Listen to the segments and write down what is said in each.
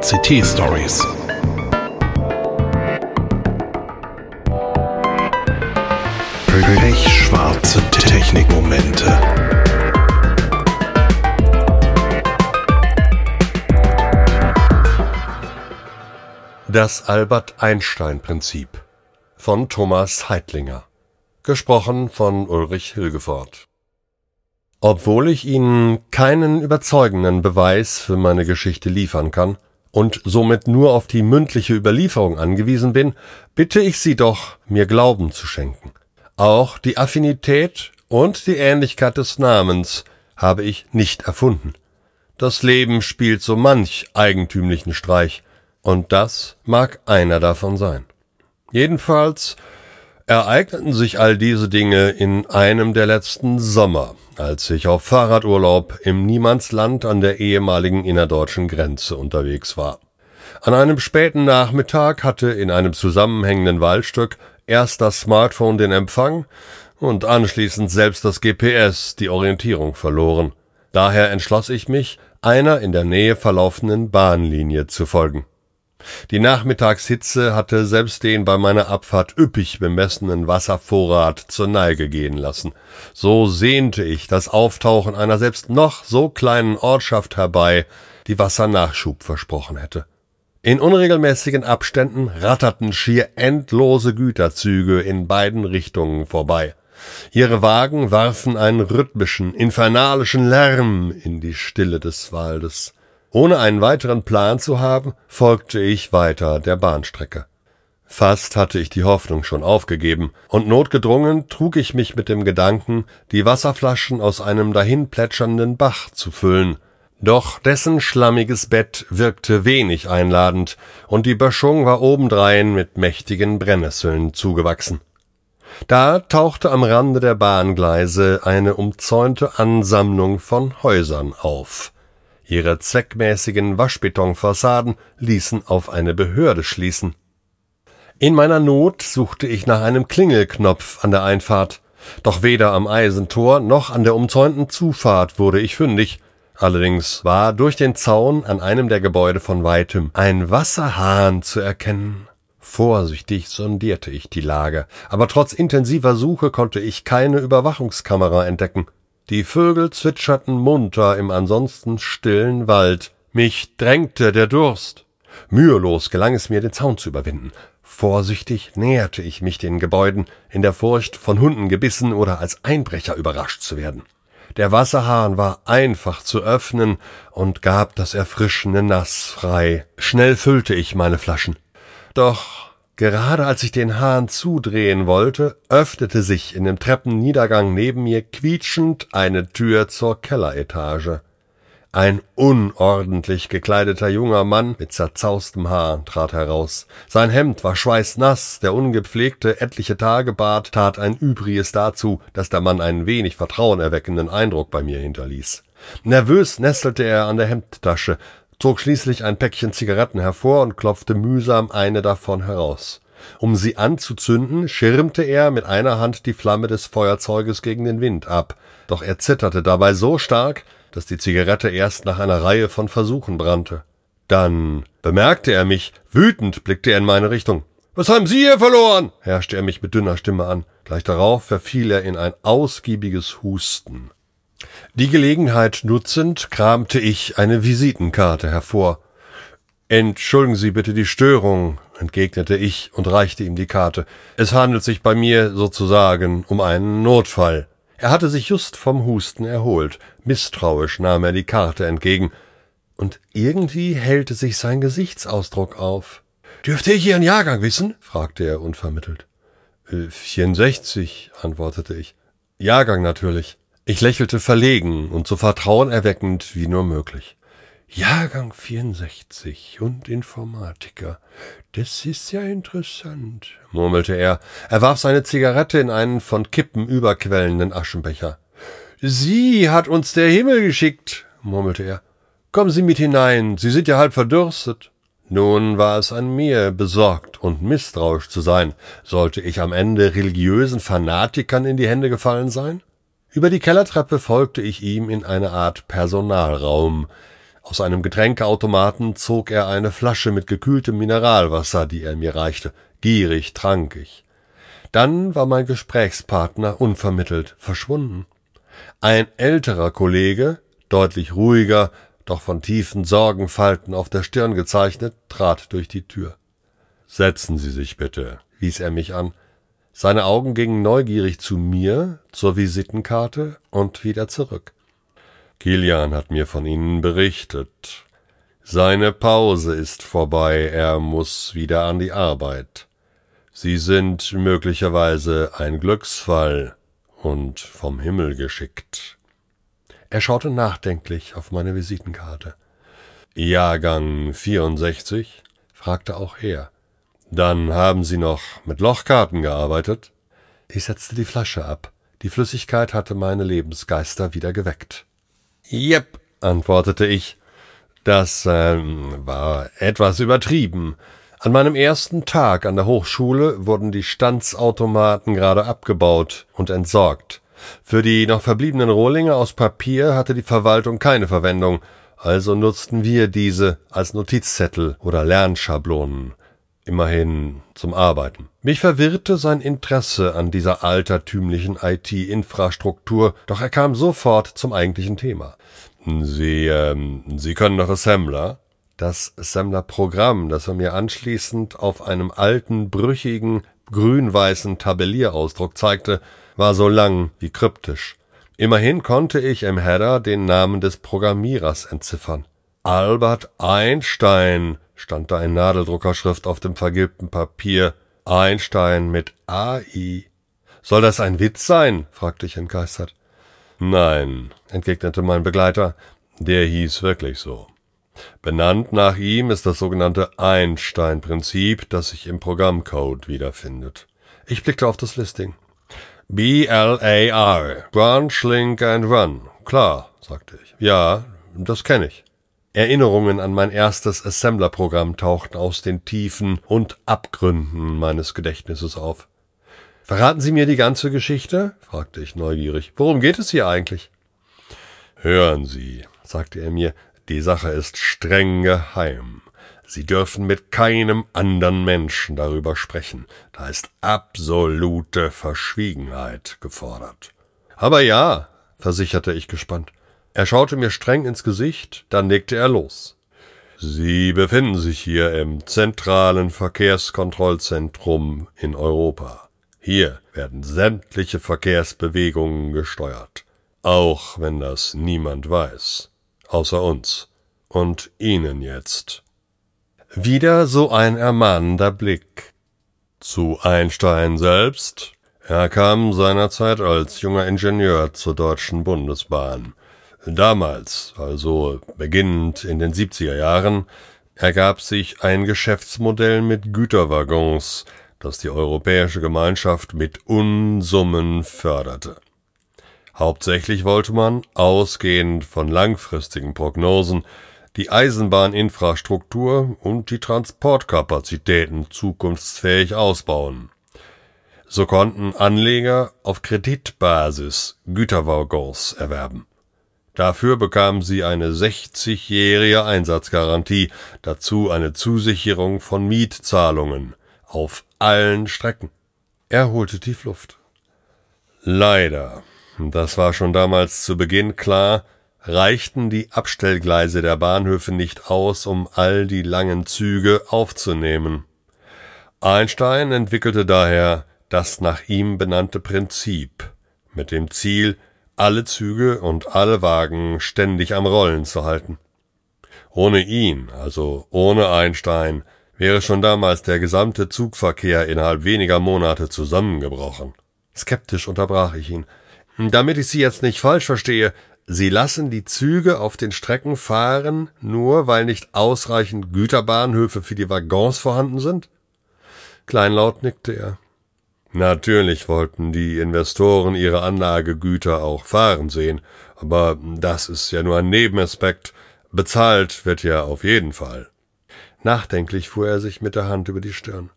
CT Stories. Pechschwarze Technikmomente. Das Albert-Einstein-Prinzip von Thomas Heitlinger. Gesprochen von Ulrich Hilgefort. Obwohl ich Ihnen keinen überzeugenden Beweis für meine Geschichte liefern kann und somit nur auf die mündliche Überlieferung angewiesen bin, bitte ich Sie doch, mir Glauben zu schenken. Auch die Affinität und die Ähnlichkeit des Namens habe ich nicht erfunden. Das Leben spielt so manch eigentümlichen Streich, und das mag einer davon sein. Jedenfalls ereigneten sich all diese Dinge in einem der letzten Sommer, als ich auf Fahrradurlaub im Niemandsland an der ehemaligen innerdeutschen Grenze unterwegs war. An einem späten Nachmittag hatte in einem zusammenhängenden Waldstück erst das Smartphone den Empfang und anschließend selbst das GPS die Orientierung verloren. Daher entschloss ich mich, einer in der Nähe verlaufenden Bahnlinie zu folgen. Die Nachmittagshitze hatte selbst den bei meiner Abfahrt üppig bemessenen Wasservorrat zur Neige gehen lassen. So sehnte ich das Auftauchen einer selbst noch so kleinen Ortschaft herbei, die Wassernachschub versprochen hätte. In unregelmäßigen Abständen ratterten schier endlose Güterzüge in beiden Richtungen vorbei. Ihre Wagen warfen einen rhythmischen, infernalischen Lärm in die Stille des Waldes. Ohne einen weiteren Plan zu haben, folgte ich weiter der Bahnstrecke. Fast hatte ich die Hoffnung schon aufgegeben, und notgedrungen trug ich mich mit dem Gedanken, die Wasserflaschen aus einem dahinplätschernden Bach zu füllen. Doch dessen schlammiges Bett wirkte wenig einladend, und die Böschung war obendrein mit mächtigen Brennnesseln zugewachsen. Da tauchte am Rande der Bahngleise eine umzäunte Ansammlung von Häusern auf. Ihre zweckmäßigen Waschbetonfassaden ließen auf eine Behörde schließen. In meiner Not suchte ich nach einem Klingelknopf an der Einfahrt, doch weder am Eisentor noch an der umzäunten Zufahrt wurde ich fündig. Allerdings war durch den Zaun an einem der Gebäude von weitem ein Wasserhahn zu erkennen. Vorsichtig sondierte ich die Lage, aber trotz intensiver Suche konnte ich keine Überwachungskamera entdecken. Die Vögel zwitscherten munter im ansonsten stillen Wald. Mich drängte der Durst. Mühelos gelang es mir, den Zaun zu überwinden. Vorsichtig näherte ich mich den Gebäuden, in der Furcht, von Hunden gebissen oder als Einbrecher überrascht zu werden. Der Wasserhahn war einfach zu öffnen und gab das erfrischende Nass frei. Schnell füllte ich meine Flaschen. Doch Gerade als ich den Hahn zudrehen wollte, öffnete sich in dem Treppenniedergang neben mir quietschend eine Tür zur Kelleretage. Ein unordentlich gekleideter junger Mann mit zerzaustem Haar trat heraus. Sein Hemd war schweißnass, der ungepflegte etliche Tage Bart tat ein Übriges dazu, dass der Mann einen wenig vertrauenerweckenden Eindruck bei mir hinterließ. Nervös nestelte er an der Hemdtasche, zog schließlich ein Päckchen Zigaretten hervor und klopfte mühsam eine davon heraus. Um sie anzuzünden, schirmte er mit einer Hand die Flamme des Feuerzeuges gegen den Wind ab, doch er zitterte dabei so stark, dass die Zigarette erst nach einer Reihe von Versuchen brannte. Dann bemerkte er mich, wütend blickte er in meine Richtung. Was haben Sie hier verloren? herrschte er mich mit dünner Stimme an. Gleich darauf verfiel er in ein ausgiebiges Husten. Die Gelegenheit nutzend kramte ich eine Visitenkarte hervor. Entschuldigen Sie bitte die Störung, entgegnete ich und reichte ihm die Karte. Es handelt sich bei mir sozusagen um einen Notfall. Er hatte sich just vom Husten erholt. Misstrauisch nahm er die Karte entgegen. Und irgendwie hellte sich sein Gesichtsausdruck auf. Dürfte ich Ihren Jahrgang wissen? fragte er unvermittelt. Äh, 64, antwortete ich. Jahrgang natürlich. Ich lächelte verlegen und so vertrauenerweckend wie nur möglich. Jahrgang 64 und Informatiker. Das ist ja interessant, murmelte er. Er warf seine Zigarette in einen von Kippen überquellenden Aschenbecher. Sie hat uns der Himmel geschickt, murmelte er. Kommen Sie mit hinein, Sie sind ja halb verdürstet. Nun war es an mir, besorgt und misstrauisch zu sein. Sollte ich am Ende religiösen Fanatikern in die Hände gefallen sein? Über die Kellertreppe folgte ich ihm in eine Art Personalraum. Aus einem Getränkeautomaten zog er eine Flasche mit gekühltem Mineralwasser, die er mir reichte. Gierig trank ich. Dann war mein Gesprächspartner unvermittelt verschwunden. Ein älterer Kollege, deutlich ruhiger, doch von tiefen Sorgenfalten auf der Stirn gezeichnet, trat durch die Tür. Setzen Sie sich bitte, wies er mich an. Seine Augen gingen neugierig zu mir, zur Visitenkarte und wieder zurück. Kilian hat mir von Ihnen berichtet. Seine Pause ist vorbei, er muss wieder an die Arbeit. Sie sind möglicherweise ein Glücksfall und vom Himmel geschickt. Er schaute nachdenklich auf meine Visitenkarte. Jahrgang 64? fragte auch er. Dann haben Sie noch mit Lochkarten gearbeitet? Ich setzte die Flasche ab. Die Flüssigkeit hatte meine Lebensgeister wieder geweckt. Jep, antwortete ich. Das ähm, war etwas übertrieben. An meinem ersten Tag an der Hochschule wurden die Stanzautomaten gerade abgebaut und entsorgt. Für die noch verbliebenen Rohlinge aus Papier hatte die Verwaltung keine Verwendung, also nutzten wir diese als Notizzettel oder Lernschablonen. Immerhin zum Arbeiten. Mich verwirrte sein Interesse an dieser altertümlichen IT-Infrastruktur, doch er kam sofort zum eigentlichen Thema. Sie, ähm, Sie können doch Assembler? Das Assembler-Programm, das er mir anschließend auf einem alten, brüchigen, grün-weißen Tabellierausdruck zeigte, war so lang wie kryptisch. Immerhin konnte ich im Header den Namen des Programmierers entziffern. Albert Einstein stand da in Nadeldruckerschrift auf dem vergilbten Papier. Einstein mit AI. Soll das ein Witz sein? fragte ich entgeistert. Nein, entgegnete mein Begleiter, der hieß wirklich so. Benannt nach ihm ist das sogenannte Einstein-Prinzip, das sich im Programmcode wiederfindet. Ich blickte auf das Listing. B-L-A-R, Branch, Link and Run. Klar, sagte ich. Ja, das kenne ich. Erinnerungen an mein erstes Assembler-Programm tauchten aus den Tiefen und Abgründen meines Gedächtnisses auf. Verraten Sie mir die ganze Geschichte? fragte ich neugierig. Worum geht es hier eigentlich? Hören Sie, sagte er mir, die Sache ist streng geheim. Sie dürfen mit keinem anderen Menschen darüber sprechen. Da ist absolute Verschwiegenheit gefordert. Aber ja, versicherte ich gespannt. Er schaute mir streng ins Gesicht, dann legte er los. Sie befinden sich hier im zentralen Verkehrskontrollzentrum in Europa. Hier werden sämtliche Verkehrsbewegungen gesteuert, auch wenn das niemand weiß außer uns. Und Ihnen jetzt. Wieder so ein ermahnender Blick. Zu Einstein selbst. Er kam seinerzeit als junger Ingenieur zur Deutschen Bundesbahn. Damals, also beginnend in den 70er Jahren, ergab sich ein Geschäftsmodell mit Güterwaggons, das die Europäische Gemeinschaft mit Unsummen förderte. Hauptsächlich wollte man, ausgehend von langfristigen Prognosen, die Eisenbahninfrastruktur und die Transportkapazitäten zukunftsfähig ausbauen. So konnten Anleger auf Kreditbasis Güterwaggons erwerben. Dafür bekamen sie eine 60-jährige Einsatzgarantie, dazu eine Zusicherung von Mietzahlungen auf allen Strecken. Er holte tief Luft. Leider das war schon damals zu Beginn klar, reichten die Abstellgleise der Bahnhöfe nicht aus, um all die langen Züge aufzunehmen. Einstein entwickelte daher das nach ihm benannte Prinzip, mit dem Ziel, alle Züge und alle Wagen ständig am Rollen zu halten. Ohne ihn, also ohne Einstein, wäre schon damals der gesamte Zugverkehr innerhalb weniger Monate zusammengebrochen. Skeptisch unterbrach ich ihn. Damit ich Sie jetzt nicht falsch verstehe, Sie lassen die Züge auf den Strecken fahren, nur weil nicht ausreichend Güterbahnhöfe für die Waggons vorhanden sind? Kleinlaut nickte er. Natürlich wollten die Investoren ihre Anlagegüter auch fahren sehen, aber das ist ja nur ein Nebenaspekt. Bezahlt wird ja auf jeden Fall. Nachdenklich fuhr er sich mit der Hand über die Stirn.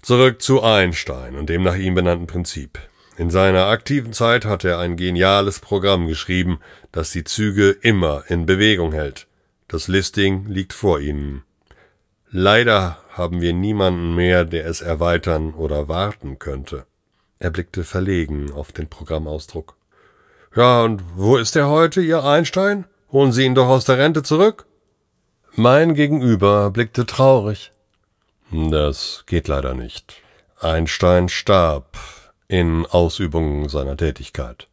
Zurück zu Einstein und dem nach ihm benannten Prinzip. In seiner aktiven Zeit hat er ein geniales Programm geschrieben, das die Züge immer in Bewegung hält. Das Listing liegt vor Ihnen. Leider haben wir niemanden mehr, der es erweitern oder warten könnte. Er blickte verlegen auf den Programmausdruck. Ja, und wo ist er heute, Ihr Einstein? Holen Sie ihn doch aus der Rente zurück? Mein Gegenüber blickte traurig. Das geht leider nicht. Einstein starb in Ausübung seiner Tätigkeit.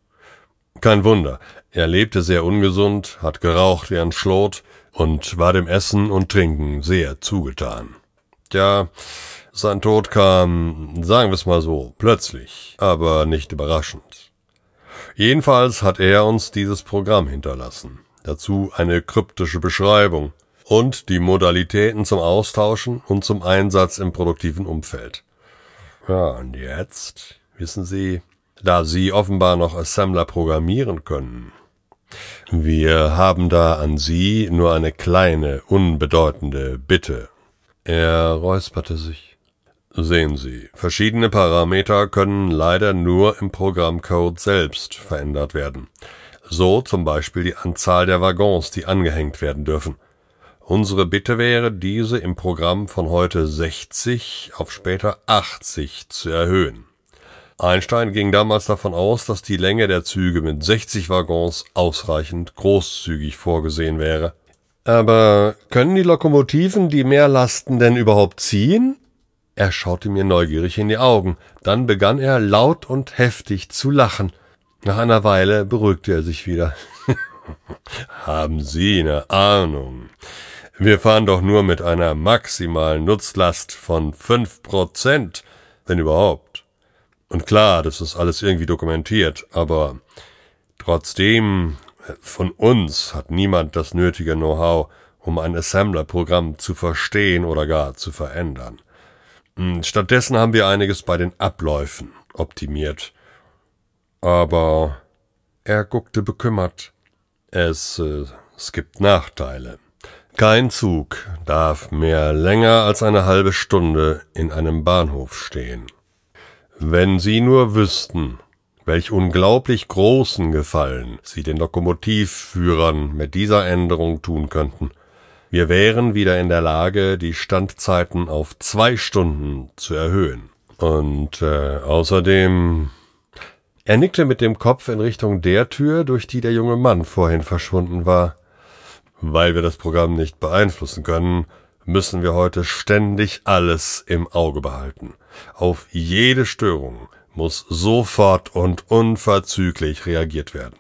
Kein Wunder, er lebte sehr ungesund, hat geraucht wie ein Schlot und war dem Essen und Trinken sehr zugetan. Tja, sein Tod kam, sagen wir es mal so, plötzlich, aber nicht überraschend. Jedenfalls hat er uns dieses Programm hinterlassen. Dazu eine kryptische Beschreibung und die Modalitäten zum Austauschen und zum Einsatz im produktiven Umfeld. Ja, und jetzt, wissen Sie, da Sie offenbar noch Assembler programmieren können. Wir haben da an Sie nur eine kleine, unbedeutende Bitte. Er räusperte sich. Sehen Sie, verschiedene Parameter können leider nur im Programmcode selbst verändert werden. So zum Beispiel die Anzahl der Waggons, die angehängt werden dürfen. Unsere Bitte wäre, diese im Programm von heute 60 auf später 80 zu erhöhen. Einstein ging damals davon aus, dass die Länge der Züge mit 60 Waggons ausreichend großzügig vorgesehen wäre. Aber können die Lokomotiven die Mehrlasten denn überhaupt ziehen? Er schaute mir neugierig in die Augen, dann begann er laut und heftig zu lachen. Nach einer Weile beruhigte er sich wieder. Haben Sie eine Ahnung? Wir fahren doch nur mit einer maximalen Nutzlast von fünf Prozent, wenn überhaupt. Und klar, das ist alles irgendwie dokumentiert, aber trotzdem, von uns hat niemand das nötige Know-how, um ein Assembler-Programm zu verstehen oder gar zu verändern. Hm, stattdessen haben wir einiges bei den Abläufen optimiert. Aber er guckte bekümmert. Es, äh, es gibt Nachteile. Kein Zug darf mehr länger als eine halbe Stunde in einem Bahnhof stehen. Wenn Sie nur wüssten, welch unglaublich großen Gefallen Sie den Lokomotivführern mit dieser Änderung tun könnten. Wir wären wieder in der Lage, die Standzeiten auf zwei Stunden zu erhöhen. Und äh, außerdem. Er nickte mit dem Kopf in Richtung der Tür, durch die der junge Mann vorhin verschwunden war. Weil wir das Programm nicht beeinflussen können, müssen wir heute ständig alles im Auge behalten. Auf jede Störung muss sofort und unverzüglich reagiert werden.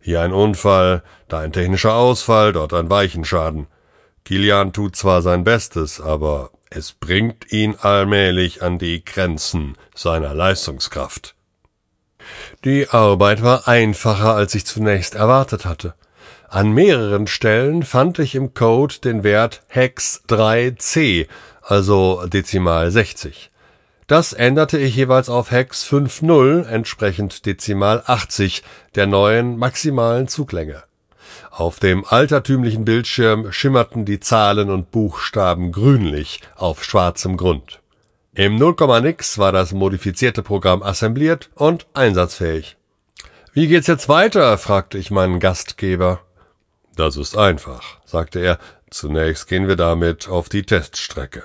Hier ein Unfall, da ein technischer Ausfall, dort ein Weichenschaden. Kilian tut zwar sein Bestes, aber es bringt ihn allmählich an die Grenzen seiner Leistungskraft. Die Arbeit war einfacher, als ich zunächst erwartet hatte. An mehreren Stellen fand ich im Code den Wert Hex 3c, also Dezimal 60. Das änderte ich jeweils auf Hex 5.0, entsprechend Dezimal 80, der neuen maximalen Zuglänge. Auf dem altertümlichen Bildschirm schimmerten die Zahlen und Buchstaben grünlich auf schwarzem Grund. Im 0, nix war das modifizierte Programm assembliert und einsatzfähig. Wie geht's jetzt weiter? fragte ich meinen Gastgeber. Das ist einfach, sagte er. Zunächst gehen wir damit auf die Teststrecke.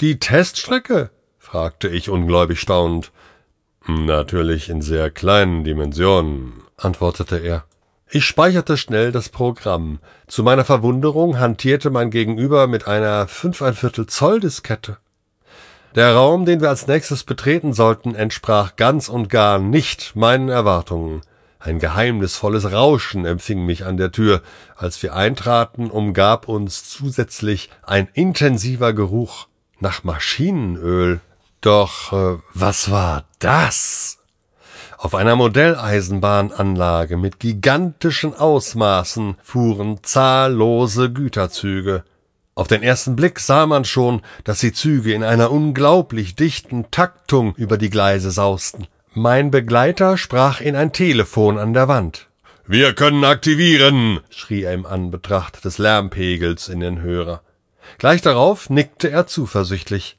Die Teststrecke? Fragte ich ungläubig staunend. Natürlich in sehr kleinen Dimensionen, antwortete er. Ich speicherte schnell das Programm. Zu meiner Verwunderung hantierte mein Gegenüber mit einer fünfeinviertel Zoll Diskette. Der Raum, den wir als nächstes betreten sollten, entsprach ganz und gar nicht meinen Erwartungen. Ein geheimnisvolles Rauschen empfing mich an der Tür. Als wir eintraten, umgab uns zusätzlich ein intensiver Geruch nach Maschinenöl. Doch äh, was war das? Auf einer Modelleisenbahnanlage mit gigantischen Ausmaßen fuhren zahllose Güterzüge. Auf den ersten Blick sah man schon, dass die Züge in einer unglaublich dichten Taktung über die Gleise sausten. Mein Begleiter sprach in ein Telefon an der Wand. Wir können aktivieren, schrie er im Anbetracht des Lärmpegels in den Hörer. Gleich darauf nickte er zuversichtlich.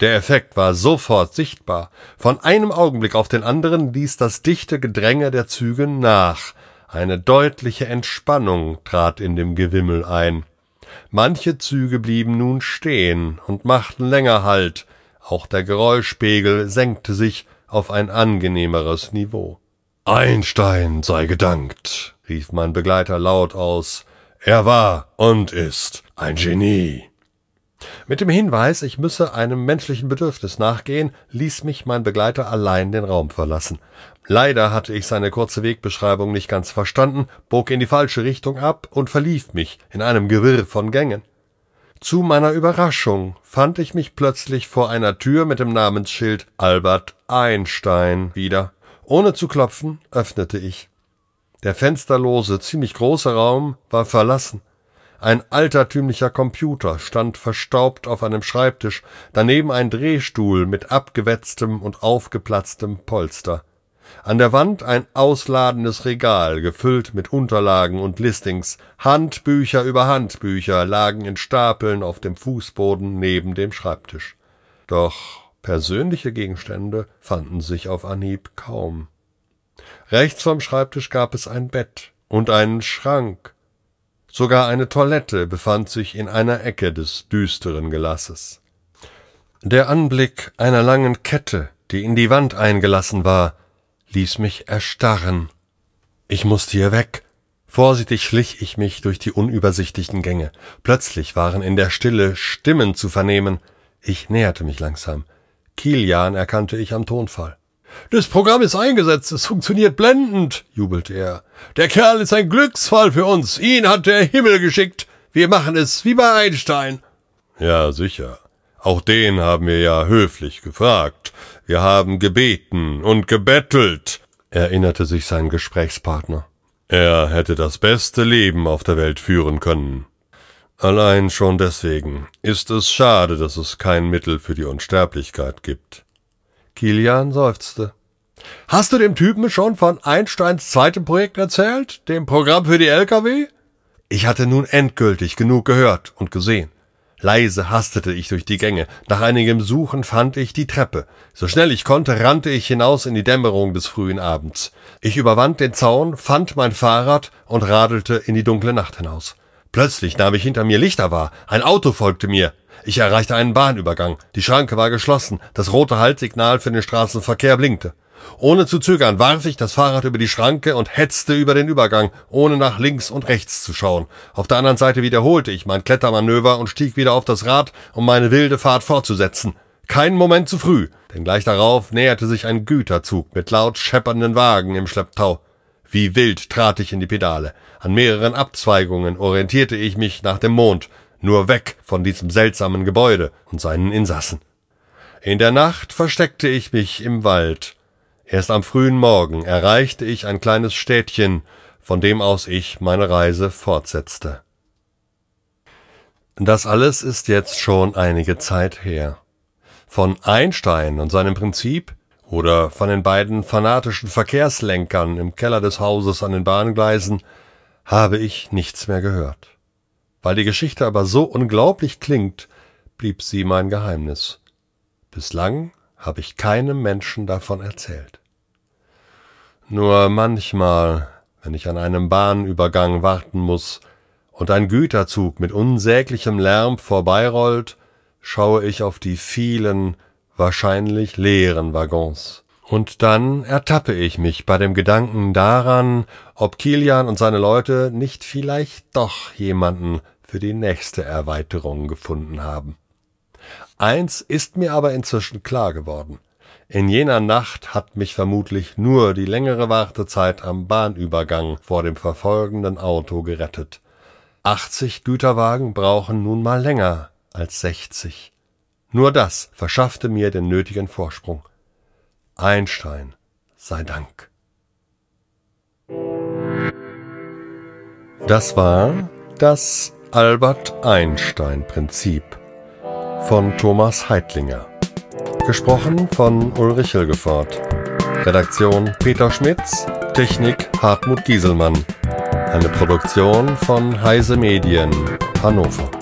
Der Effekt war sofort sichtbar. Von einem Augenblick auf den anderen ließ das dichte Gedränge der Züge nach. Eine deutliche Entspannung trat in dem Gewimmel ein. Manche Züge blieben nun stehen und machten länger Halt, auch der Geräuschpegel senkte sich auf ein angenehmeres Niveau. Einstein sei gedankt, rief mein Begleiter laut aus. Er war und ist ein Genie. Mit dem Hinweis, ich müsse einem menschlichen Bedürfnis nachgehen, ließ mich mein Begleiter allein den Raum verlassen. Leider hatte ich seine kurze Wegbeschreibung nicht ganz verstanden, bog in die falsche Richtung ab und verlief mich in einem Gewirr von Gängen. Zu meiner Überraschung fand ich mich plötzlich vor einer Tür mit dem Namensschild Albert Einstein wieder. Ohne zu klopfen, öffnete ich. Der fensterlose, ziemlich große Raum war verlassen. Ein altertümlicher Computer stand verstaubt auf einem Schreibtisch, daneben ein Drehstuhl mit abgewetztem und aufgeplatztem Polster. An der Wand ein ausladendes Regal, gefüllt mit Unterlagen und Listings. Handbücher über Handbücher lagen in Stapeln auf dem Fußboden neben dem Schreibtisch. Doch persönliche Gegenstände fanden sich auf Anhieb kaum. Rechts vom Schreibtisch gab es ein Bett und einen Schrank. Sogar eine Toilette befand sich in einer Ecke des düsteren Gelasses. Der Anblick einer langen Kette, die in die Wand eingelassen war, ließ mich erstarren. Ich musste hier weg. Vorsichtig schlich ich mich durch die unübersichtlichen Gänge. Plötzlich waren in der Stille Stimmen zu vernehmen. Ich näherte mich langsam. Kilian erkannte ich am Tonfall. Das Programm ist eingesetzt, es funktioniert blendend, jubelte er. Der Kerl ist ein Glücksfall für uns. Ihn hat der Himmel geschickt. Wir machen es wie bei Einstein. Ja, sicher. Auch den haben wir ja höflich gefragt. Wir haben gebeten und gebettelt, erinnerte sich sein Gesprächspartner. Er hätte das beste Leben auf der Welt führen können. Allein schon deswegen ist es schade, dass es kein Mittel für die Unsterblichkeit gibt. Kilian seufzte. Hast du dem Typen schon von Einsteins zweitem Projekt erzählt, dem Programm für die LKW? Ich hatte nun endgültig genug gehört und gesehen. Leise hastete ich durch die Gänge. Nach einigem Suchen fand ich die Treppe. So schnell ich konnte, rannte ich hinaus in die Dämmerung des frühen Abends. Ich überwand den Zaun, fand mein Fahrrad und radelte in die dunkle Nacht hinaus. Plötzlich nahm ich hinter mir Lichter wahr. Ein Auto folgte mir. Ich erreichte einen Bahnübergang. Die Schranke war geschlossen. Das rote Haltsignal für den Straßenverkehr blinkte. Ohne zu zögern warf ich das Fahrrad über die Schranke und hetzte über den Übergang, ohne nach links und rechts zu schauen. Auf der anderen Seite wiederholte ich mein Klettermanöver und stieg wieder auf das Rad, um meine wilde Fahrt fortzusetzen. Kein Moment zu früh, denn gleich darauf näherte sich ein Güterzug mit laut scheppernden Wagen im Schlepptau. Wie wild trat ich in die Pedale. An mehreren Abzweigungen orientierte ich mich nach dem Mond, nur weg von diesem seltsamen Gebäude und seinen Insassen. In der Nacht versteckte ich mich im Wald Erst am frühen Morgen erreichte ich ein kleines Städtchen, von dem aus ich meine Reise fortsetzte. Das alles ist jetzt schon einige Zeit her. Von Einstein und seinem Prinzip oder von den beiden fanatischen Verkehrslenkern im Keller des Hauses an den Bahngleisen habe ich nichts mehr gehört. Weil die Geschichte aber so unglaublich klingt, blieb sie mein Geheimnis. Bislang habe ich keinem Menschen davon erzählt. Nur manchmal, wenn ich an einem Bahnübergang warten muss und ein Güterzug mit unsäglichem Lärm vorbeirollt, schaue ich auf die vielen, wahrscheinlich leeren Waggons. Und dann ertappe ich mich bei dem Gedanken daran, ob Kilian und seine Leute nicht vielleicht doch jemanden für die nächste Erweiterung gefunden haben. Eins ist mir aber inzwischen klar geworden. In jener Nacht hat mich vermutlich nur die längere Wartezeit am Bahnübergang vor dem verfolgenden Auto gerettet. 80 Güterwagen brauchen nun mal länger als 60. Nur das verschaffte mir den nötigen Vorsprung. Einstein sei Dank. Das war das Albert Einstein Prinzip von Thomas Heitlinger. Gesprochen von Ulrich Hilgefort. Redaktion Peter Schmitz. Technik Hartmut Gieselmann. Eine Produktion von Heise Medien Hannover.